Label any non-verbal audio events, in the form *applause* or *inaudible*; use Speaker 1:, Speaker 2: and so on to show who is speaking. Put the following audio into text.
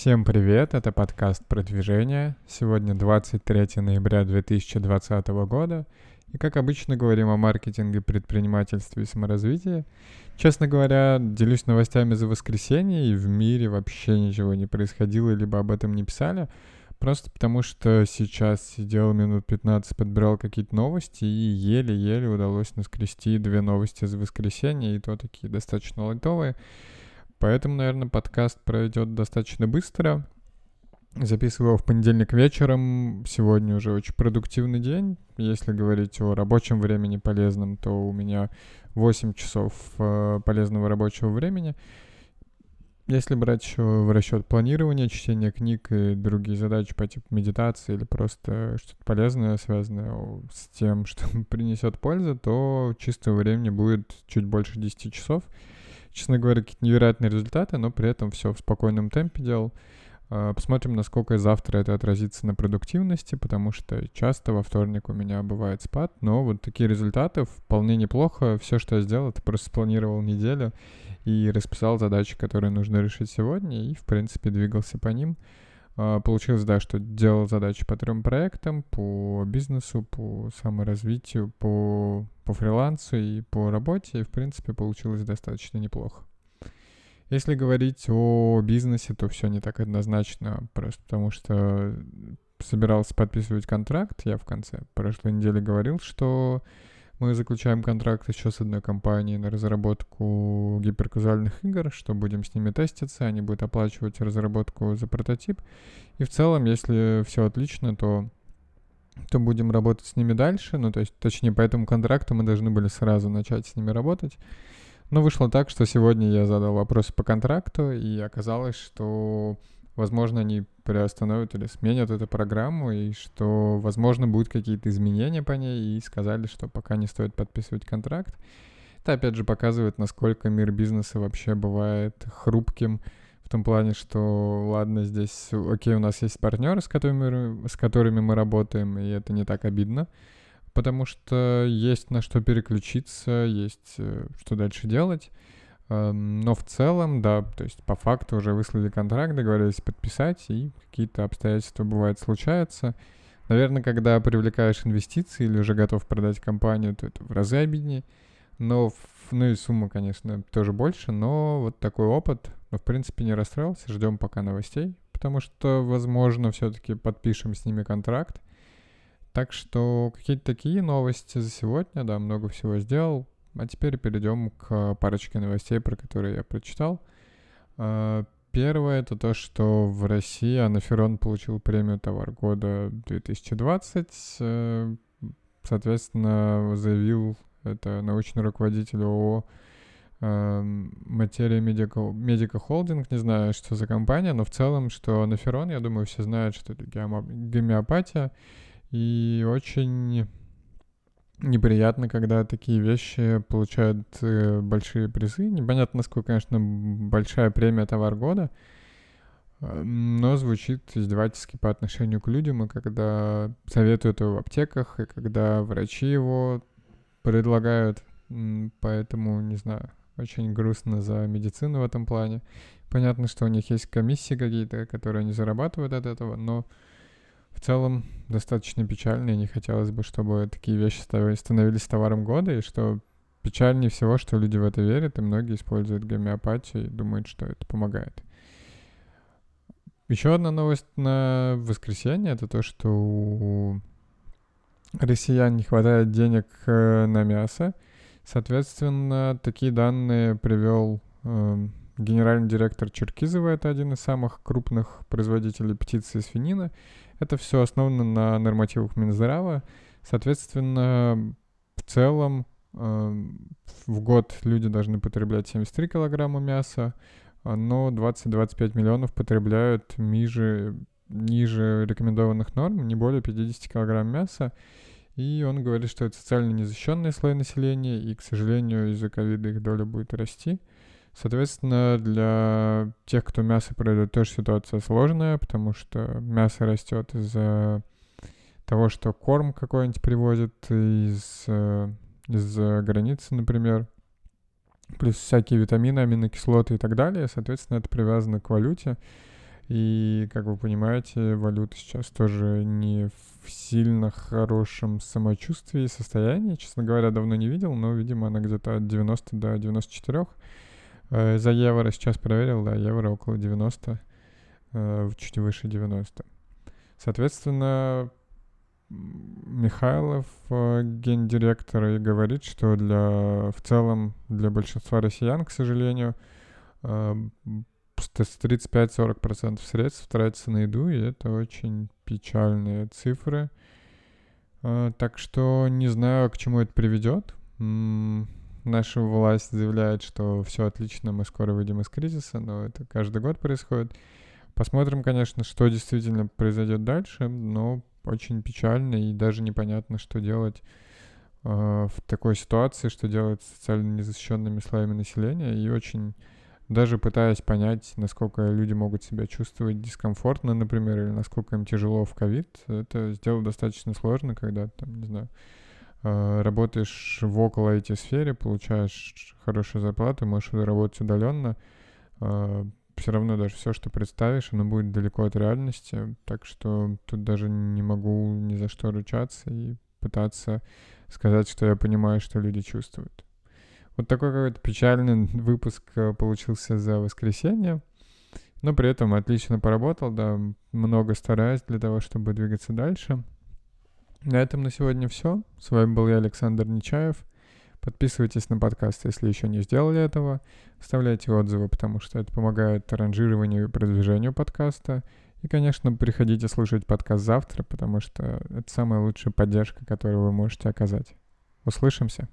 Speaker 1: Всем привет, это подкаст «Продвижение». Сегодня 23 ноября 2020 года. И как обычно говорим о маркетинге, предпринимательстве и саморазвитии. Честно говоря, делюсь новостями за воскресенье, и в мире вообще ничего не происходило, либо об этом не писали. Просто потому что сейчас сидел минут 15, подбирал какие-то новости, и еле-еле удалось наскрести две новости за воскресенье, и то такие достаточно лайтовые. Поэтому, наверное, подкаст пройдет достаточно быстро. Записывал в понедельник вечером. Сегодня уже очень продуктивный день. Если говорить о рабочем времени полезном, то у меня 8 часов э, полезного рабочего времени. Если брать еще в расчет планирование, чтение книг и другие задачи по типу медитации или просто что-то полезное, связанное с тем, *laughs* что принесет пользу, то чистого времени будет чуть больше 10 часов честно говоря, какие-то невероятные результаты, но при этом все в спокойном темпе делал. А, посмотрим, насколько завтра это отразится на продуктивности, потому что часто во вторник у меня бывает спад, но вот такие результаты вполне неплохо. Все, что я сделал, это просто спланировал неделю и расписал задачи, которые нужно решить сегодня, и, в принципе, двигался по ним. А, получилось, да, что делал задачи по трем проектам, по бизнесу, по саморазвитию, по, по фрилансу и по работе, и, в принципе, получилось достаточно неплохо. Если говорить о бизнесе, то все не так однозначно, просто потому что собирался подписывать контракт. Я в конце прошлой недели говорил, что мы заключаем контракт еще с одной компанией на разработку гиперказуальных игр, что будем с ними теститься, они будут оплачивать разработку за прототип. И в целом, если все отлично, то то будем работать с ними дальше. Ну, то есть, точнее, по этому контракту мы должны были сразу начать с ними работать. Но вышло так, что сегодня я задал вопросы по контракту, и оказалось, что возможно, они приостановят или сменят эту программу, и что, возможно, будут какие-то изменения по ней, и сказали, что пока не стоит подписывать контракт. Это, опять же, показывает, насколько мир бизнеса вообще бывает хрупким, в том плане, что, ладно, здесь, окей, у нас есть партнеры, с которыми, с которыми мы работаем, и это не так обидно, потому что есть на что переключиться, есть э, что дальше делать. Эм, но в целом, да, то есть по факту уже выслали контракт, договорились подписать, и какие-то обстоятельства бывают случаются. Наверное, когда привлекаешь инвестиции или уже готов продать компанию, то это в разы обиднее. Но, ну и сумма, конечно, тоже больше, но вот такой опыт, но в принципе не расстроился, ждем пока новостей, потому что, возможно, все-таки подпишем с ними контракт. Так что какие-то такие новости за сегодня, да, много всего сделал. А теперь перейдем к парочке новостей, про которые я прочитал. А, первое это то, что в России Анаферон получил премию «Товар года 2020». Э, соответственно, заявил это научный руководитель ООО э, Материя Медика, Холдинг, не знаю, что за компания, но в целом, что Анаферон, я думаю, все знают, что это гомеопатия, и очень неприятно, когда такие вещи получают э, большие призы. Непонятно, насколько, конечно, большая премия товар года, э, но звучит издевательски по отношению к людям, и когда советуют его в аптеках, и когда врачи его предлагают, поэтому, не знаю, очень грустно за медицину в этом плане. Понятно, что у них есть комиссии какие-то, которые они зарабатывают от этого, но в целом достаточно печально, и не хотелось бы, чтобы такие вещи становились товаром года, и что печальнее всего, что люди в это верят, и многие используют гомеопатию и думают, что это помогает. Еще одна новость на воскресенье — это то, что у россиян не хватает денег э, на мясо. Соответственно, такие данные привел э, генеральный директор Черкизова, это один из самых крупных производителей птицы и свинины. Это все основано на нормативах Минздрава. Соответственно, в целом э, в год люди должны потреблять 73 килограмма мяса, а, но 20-25 миллионов потребляют ниже, ниже рекомендованных норм, не более 50 килограмм мяса. И он говорит, что это социально незащищенный слой населения, и, к сожалению, из-за ковида их доля будет расти. Соответственно, для тех, кто мясо продает, тоже ситуация сложная, потому что мясо растет из-за того, что корм какой-нибудь привозят из, из границы, например, плюс всякие витамины, аминокислоты и так далее. Соответственно, это привязано к валюте. И, как вы понимаете, валюта сейчас тоже не в сильно хорошем самочувствии и состоянии. Честно говоря, давно не видел, но, видимо, она где-то от 90 до 94. Э, за евро сейчас проверил, да, евро около 90, э, чуть выше 90. Соответственно, Михайлов, э, гендиректор, и говорит, что для, в целом для большинства россиян, к сожалению, э, с 35-40% средств тратится на еду, и это очень печальные цифры. Так что не знаю, к чему это приведет. Наша власть заявляет, что все отлично, мы скоро выйдем из кризиса, но это каждый год происходит. Посмотрим, конечно, что действительно произойдет дальше, но очень печально и даже непонятно, что делать э, в такой ситуации, что делать с социально незащищенными слоями населения, и очень даже пытаясь понять, насколько люди могут себя чувствовать дискомфортно, например, или насколько им тяжело в ковид, это сделать достаточно сложно, когда там, не знаю, работаешь в около IT-сфере, получаешь хорошую зарплату, можешь работать удаленно, э, все равно даже все, что представишь, оно будет далеко от реальности, так что тут даже не могу ни за что ручаться и пытаться сказать, что я понимаю, что люди чувствуют. Вот такой какой-то печальный *laughs* выпуск э, получился за воскресенье, но при этом отлично поработал, да, много стараюсь для того, чтобы двигаться дальше. На этом на сегодня все. С вами был я, Александр Нечаев. Подписывайтесь на подкаст, если еще не сделали этого. Вставляйте отзывы, потому что это помогает ранжированию и продвижению подкаста. И, конечно, приходите слушать подкаст завтра, потому что это самая лучшая поддержка, которую вы можете оказать. Услышимся!